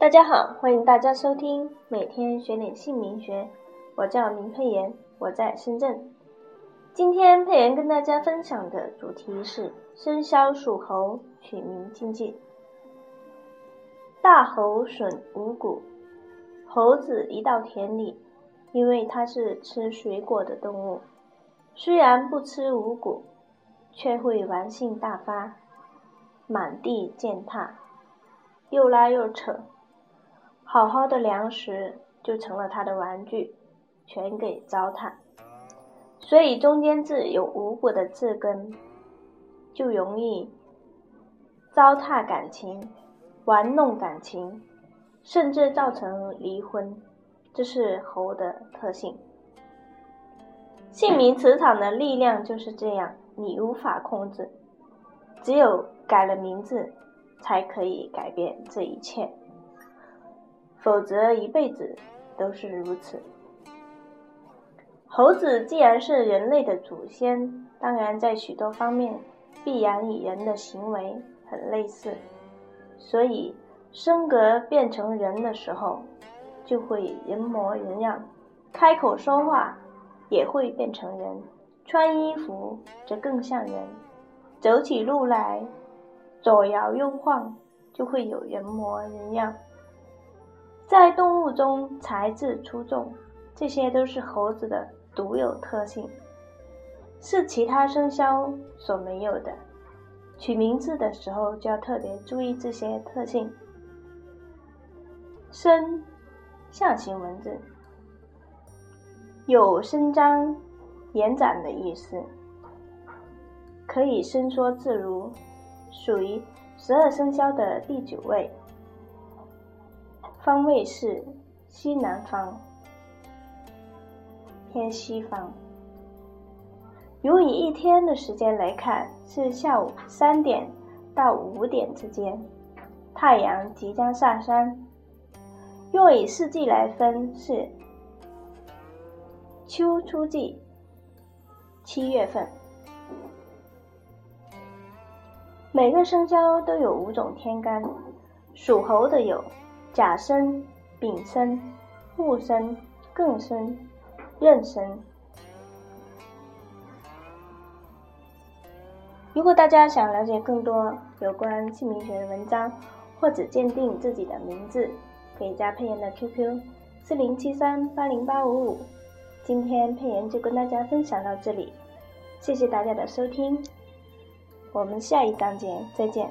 大家好，欢迎大家收听每天学点姓名学。我叫林佩妍，我在深圳。今天佩妍跟大家分享的主题是生肖属猴取名禁忌。大猴损五谷，猴子一到田里，因为它是吃水果的动物，虽然不吃五谷，却会玩性大发，满地践踏，又拉又扯。好好的粮食就成了他的玩具，全给糟蹋。所以中间字有五谷的字根，就容易糟蹋感情、玩弄感情，甚至造成离婚。这是猴的特性。姓名磁场的力量就是这样，你无法控制，只有改了名字，才可以改变这一切。否则一辈子都是如此。猴子既然是人类的祖先，当然在许多方面必然与人的行为很类似，所以升格变成人的时候，就会人模人样，开口说话也会变成人，穿衣服则更像人，走起路来左摇右晃就会有人模人样。在动物中才智出众，这些都是猴子的独有特性，是其他生肖所没有的。取名字的时候就要特别注意这些特性。伸，象形文字，有伸张、延展的意思，可以伸缩自如，属于十二生肖的第九位。方位是西南方，偏西方。如以一天的时间来看，是下午三点到五点之间，太阳即将下山。若以四季来分，是秋初季，七月份。每个生肖都有五种天干，属猴的有。甲申、丙申、戊申、庚申、壬申。如果大家想了解更多有关姓名学的文章，或者鉴定自己的名字，可以加佩妍的 QQ：四零七三八零八五五。今天佩妍就跟大家分享到这里，谢谢大家的收听，我们下一章节再见。